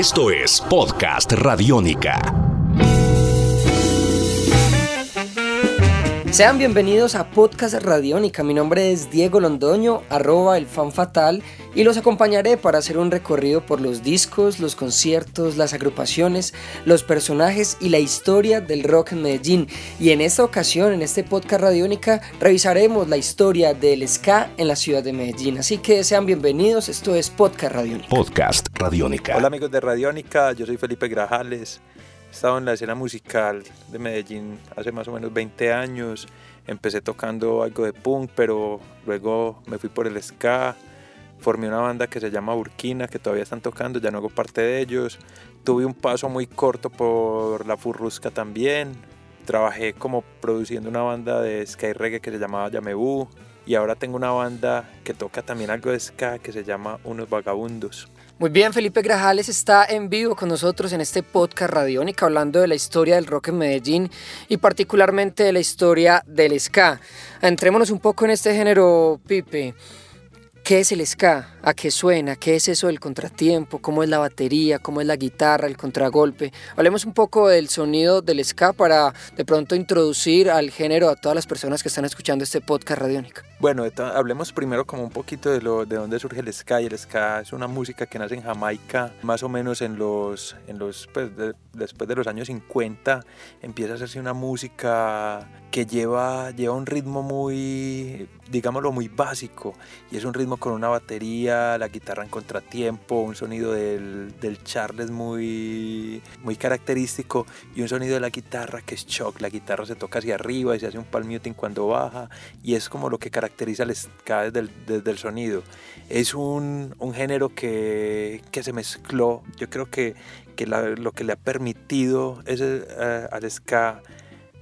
Esto es Podcast Radiónica. Sean bienvenidos a Podcast Radiónica. Mi nombre es Diego Londoño, arroba el fan fatal, y los acompañaré para hacer un recorrido por los discos, los conciertos, las agrupaciones, los personajes y la historia del rock en Medellín. Y en esta ocasión, en este Podcast Radiónica, revisaremos la historia del ska en la ciudad de Medellín. Así que sean bienvenidos, esto es Podcast Radiónica. Podcast Radiónica. Hola amigos de Radiónica, yo soy Felipe Grajales. He estado en la escena musical de Medellín hace más o menos 20 años. Empecé tocando algo de punk, pero luego me fui por el ska. Formé una banda que se llama Burkina, que todavía están tocando, ya no hago parte de ellos. Tuve un paso muy corto por la Furrusca también. Trabajé como produciendo una banda de ska y reggae que se llamaba Yamebu. Y ahora tengo una banda que toca también algo de ska que se llama Unos Vagabundos. Muy bien, Felipe Grajales está en vivo con nosotros en este podcast radiónica hablando de la historia del rock en Medellín y particularmente de la historia del ska. Entrémonos un poco en este género, Pipe. ¿Qué es el ska? ¿A qué suena? ¿Qué es eso del contratiempo? ¿Cómo es la batería? ¿Cómo es la guitarra? ¿El contragolpe? Hablemos un poco del sonido del ska para de pronto introducir al género a todas las personas que están escuchando este podcast radiónica. Bueno, hablemos primero como un poquito de, lo, de dónde surge el ska. Y el ska es una música que nace en Jamaica, más o menos en los, en los pues, después de los años 50. Empieza a hacerse una música que lleva, lleva un ritmo muy, digámoslo, muy básico. Y es un ritmo con una batería, la guitarra en contratiempo, un sonido del, del Charles muy, muy característico y un sonido de la guitarra que es shock. La guitarra se toca hacia arriba y se hace un palm muting cuando baja y es como lo que caracteriza el ska desde el, desde el sonido. Es un, un género que, que, se mezcló. Yo creo que, que lo que le ha permitido ese, uh, al ska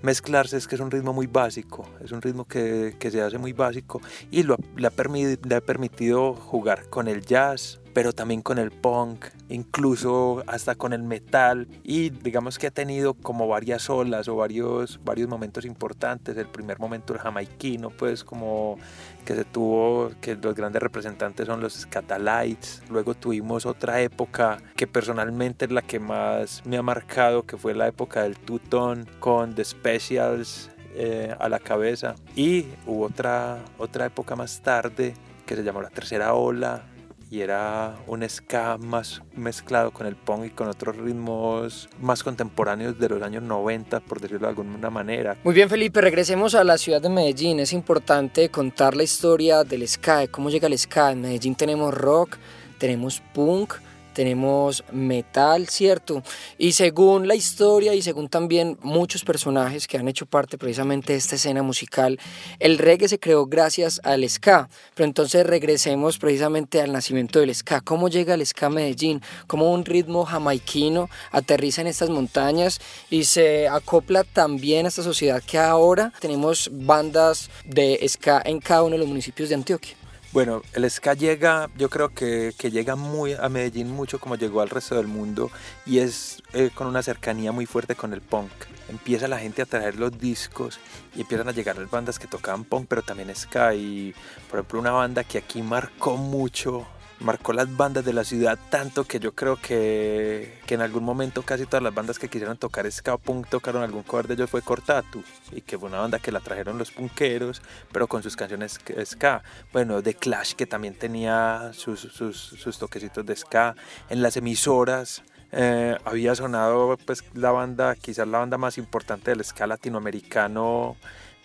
mezclarse es que es un ritmo muy básico, es un ritmo que, que se hace muy básico y lo, ha le ha permitido jugar con el jazz, pero también con el punk, incluso hasta con el metal y digamos que ha tenido como varias olas o varios, varios momentos importantes. El primer momento el jamaiquino, pues como que se tuvo, que los grandes representantes son los Scatalites. Luego tuvimos otra época que personalmente es la que más me ha marcado, que fue la época del Tuton con The Specials eh, a la cabeza. Y hubo otra, otra época más tarde que se llamó la tercera ola, y era un ska más mezclado con el punk y con otros ritmos más contemporáneos de los años 90, por decirlo de alguna manera. Muy bien, Felipe, regresemos a la ciudad de Medellín. Es importante contar la historia del ska, de cómo llega el ska. En Medellín tenemos rock, tenemos punk, tenemos metal, ¿cierto? Y según la historia y según también muchos personajes que han hecho parte precisamente de esta escena musical, el reggae se creó gracias al ska. Pero entonces regresemos precisamente al nacimiento del ska. ¿Cómo llega el ska a Medellín? ¿Cómo un ritmo jamaiquino aterriza en estas montañas y se acopla también a esta sociedad que ahora tenemos bandas de ska en cada uno de los municipios de Antioquia? Bueno, el ska llega, yo creo que, llega muy a Medellín mucho como llegó al resto del mundo y es eh, con una cercanía muy fuerte con el punk. Empieza la gente a traer los discos y empiezan a llegar las bandas que tocaban punk, pero también ska. Y por ejemplo, una banda que aquí marcó mucho marcó las bandas de la ciudad tanto que yo creo que, que, en algún momento casi todas las bandas que quisieron tocar ska punk tocaron algún cover de ellos fue Cortatu y que fue una banda que la trajeron los punkeros pero con sus canciones ska. Bueno The Clash que también tenía sus, sus, sus toquecitos de ska. En las emisoras eh, había sonado pues la banda quizás la banda más importante del ska latinoamericano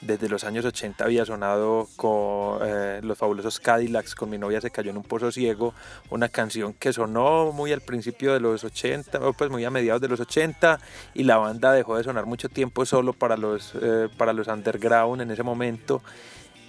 desde los años 80 había sonado con eh, los fabulosos Cadillacs, con mi novia se cayó en un pozo ciego, una canción que sonó muy al principio de los 80, o pues muy a mediados de los 80, y la banda dejó de sonar mucho tiempo solo para los, eh, para los underground en ese momento,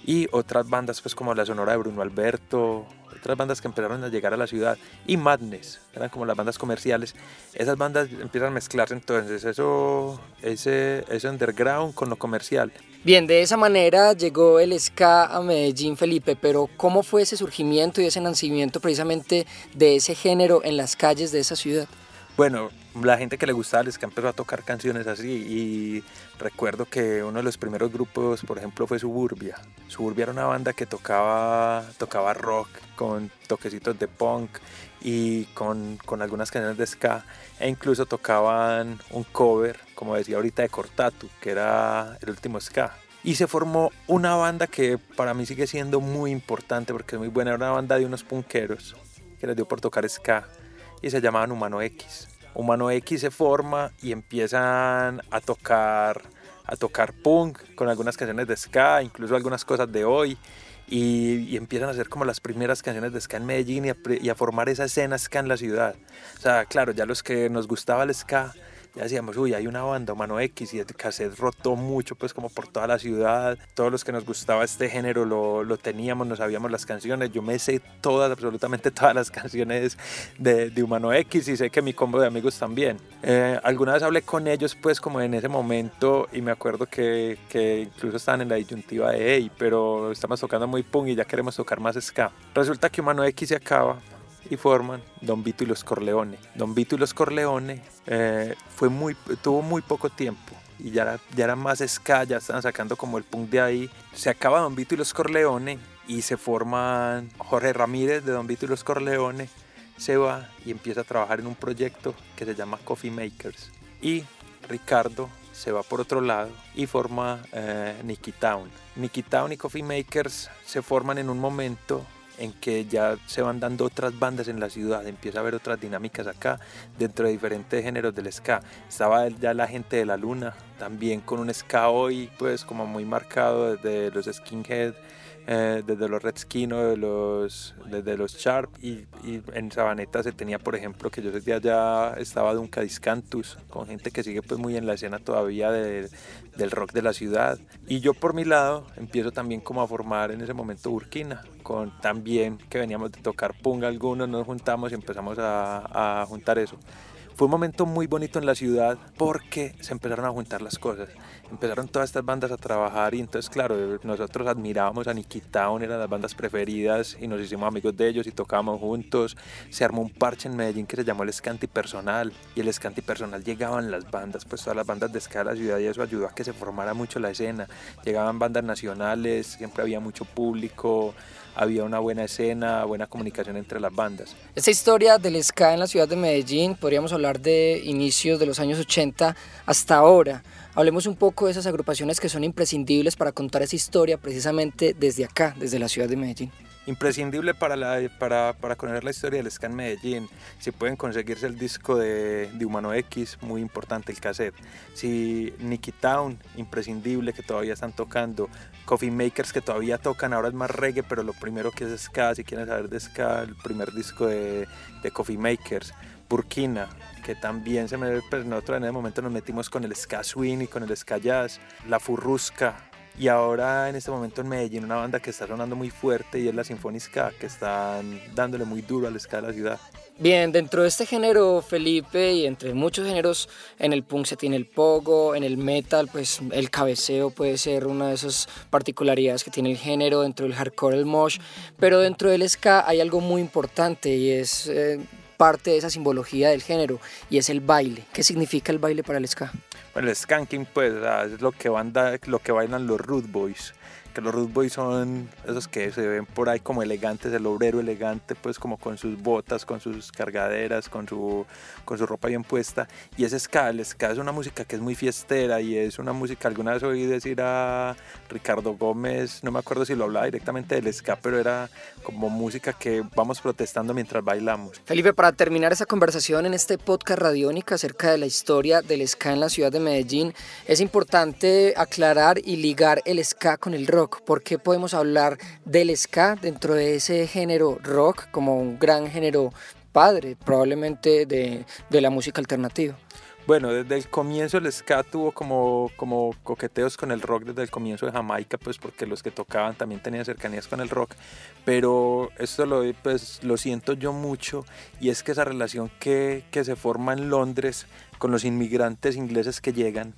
y otras bandas pues como la Sonora de Bruno Alberto, otras bandas que empezaron a llegar a la ciudad y Madness, eran como las bandas comerciales. Esas bandas empiezan a mezclarse entonces, eso, ese, ese underground con lo comercial. Bien, de esa manera llegó el ska a Medellín, Felipe, pero ¿cómo fue ese surgimiento y ese nacimiento precisamente de ese género en las calles de esa ciudad? Bueno, la gente que le gustaba el ska empezó a tocar canciones así y recuerdo que uno de los primeros grupos, por ejemplo, fue Suburbia. Suburbia era una banda que tocaba, tocaba rock con toquecitos de punk y con, con algunas canciones de ska e incluso tocaban un cover, como decía ahorita, de Cortatu, que era el último ska. Y se formó una banda que para mí sigue siendo muy importante porque es muy buena. Era una banda de unos punqueros que les dio por tocar ska y se llamaban Humano X. Humano X se forma y empiezan a tocar, a tocar punk con algunas canciones de ska, incluso algunas cosas de hoy. Y, empiezan a hacer como las primeras canciones de ska en Medellín y a, y a formar esa escena ska en la ciudad. O sea, claro, ya los que nos gustaba el ska ya decíamos, uy, hay una banda, Mano X, y el cassette rotó mucho, pues como por toda la ciudad. Todos los que nos gustaba este género lo, lo teníamos, no sabíamos las canciones. Yo me sé todas, absolutamente todas las canciones de, de Humano X y sé que mi combo de amigos también. Eh, alguna vez hablé con ellos, pues como en ese momento, y me acuerdo que, que incluso estaban en la disyuntiva de, hey, pero estamos tocando muy punk y ya queremos tocar más ska. Resulta que Humano X se acaba y forman Don Vito y los Corleone. Don Vito y los Corleone eh, fue muy, tuvo muy poco tiempo y ya, ya era más ska, ya estaban sacando como el punk de ahí. Se acaba Don Vito y los Corleone y se forman Jorge Ramírez de Don Vito y los Corleone. Se va y empieza a trabajar en un proyecto que se llama Coffee Makers. Y Ricardo se va por otro lado y forma eh, Nicky Town. Nicky Town y Coffee Makers se forman en un momento en que ya se van dando otras bandas en la ciudad, empieza a haber otras dinámicas acá dentro de diferentes géneros del ska. Estaba ya la gente de la luna, también con un ska hoy pues como muy marcado desde los skinhead, eh, desde los Redskino, de los, desde los Sharp y, y, en Sabaneta se tenía por ejemplo que yo desde allá estaba Dunca Discantus con gente que sigue pues muy en la escena todavía de, del rock de la ciudad. Y yo por mi lado empiezo también como a formar en ese momento Burkina con también que veníamos de tocar punga algunos nos juntamos y empezamos a, a juntar eso fue un momento muy bonito en la ciudad porque se empezaron a juntar las cosas. Empezaron todas estas bandas a trabajar y entonces, claro, nosotros admirábamos a Nicky Town, eran las bandas preferidas y nos hicimos amigos de ellos y tocábamos juntos. Se armó un parche en Medellín que se llamó el Scanti Personal y el Scanti Personal llegaban las bandas, pues todas las bandas de ska de la ciudad y eso ayudó a que se formara mucho la escena. Llegaban bandas nacionales, siempre había mucho público había una buena escena, buena comunicación entre las bandas. Esta historia del ska en la ciudad de Medellín, podríamos hablar de inicios de los años 80 hasta ahora. Hablemos un poco de esas agrupaciones que son imprescindibles para contar esa historia precisamente desde acá, desde la ciudad de Medellín imprescindible para, para, para, conocer la historia del ska en Medellín. Si pueden conseguirse el disco de, de, Humano X, muy importante el cassette. Si Nicky Town, imprescindible, que todavía están tocando. Coffee Makers, que todavía tocan, ahora es más reggae, pero lo primero que es ska, si quieren saber de ska, el primer disco de, de Coffee Makers. Burkina, que también se me, pues nosotros en ese momento nos metimos con el ska swing y con el ska jazz. La Furrusca, y ahora en este momento en Medellín una banda que está sonando muy fuerte y es la Sinfónica, que están dándole muy duro al ska de la ciudad. Bien, dentro de este género, Felipe, y entre muchos géneros, en el punk se tiene el pogo, en el metal, pues el cabeceo puede ser una de esas particularidades que tiene el género, dentro del hardcore, el mosh, pero dentro del ska hay algo muy importante y es eh, parte de esa simbología del género, y es el baile. ¿Qué significa el baile para el ska? El skanking pues es lo que, banda, lo que bailan los Root Boys que los Root Boys son esos que se ven por ahí como elegantes, el obrero elegante, pues como con sus botas, con sus cargaderas, con su, con su ropa bien puesta. Y ese ska, el ska es una música que es muy fiestera y es una música, alguna vez oí decir a Ricardo Gómez, no me acuerdo si lo hablaba directamente del ska, pero era como música que vamos protestando mientras bailamos. Felipe, para terminar esa conversación en este podcast radiónica acerca de la historia del ska en la ciudad de Medellín, es importante aclarar y ligar el ska con el rock ¿Por qué podemos hablar del ska dentro de ese género rock como un gran género padre probablemente de, de la música alternativa? Bueno, desde el comienzo el ska tuvo como, como coqueteos con el rock desde el comienzo de Jamaica, pues porque los que tocaban también tenían cercanías con el rock, pero esto lo, pues, lo siento yo mucho y es que esa relación que, que se forma en Londres con los inmigrantes ingleses que llegan,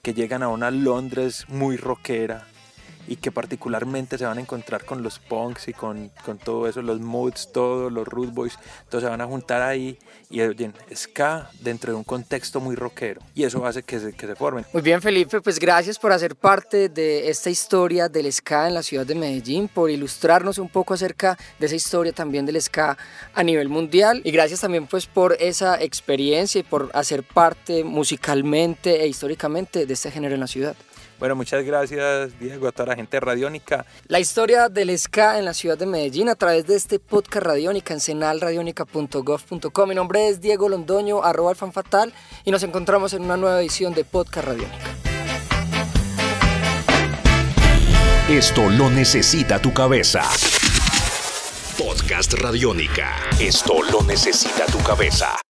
que llegan a una Londres muy rockera, y que particularmente se van a encontrar con los punks y con, con todo eso, los moods, todos los root boys, todos se van a juntar ahí y oyen ska dentro de un contexto muy rockero y eso hace que se, que se formen. Muy bien Felipe, pues gracias por hacer parte de esta historia del ska en la ciudad de Medellín, por ilustrarnos un poco acerca de esa historia también del ska a nivel mundial y gracias también pues por esa experiencia y por hacer parte musicalmente e históricamente de este género en la ciudad. Bueno, muchas gracias Diego, a toda la gente de Radiónica. La historia del ska en la ciudad de Medellín a través de este podcast Radiónica en senalradionica.gov.com. Mi nombre es Diego Londoño, arroba fatal y nos encontramos en una nueva edición de Podcast Radiónica. Esto lo necesita tu cabeza. Podcast Radiónica. Esto lo necesita tu cabeza.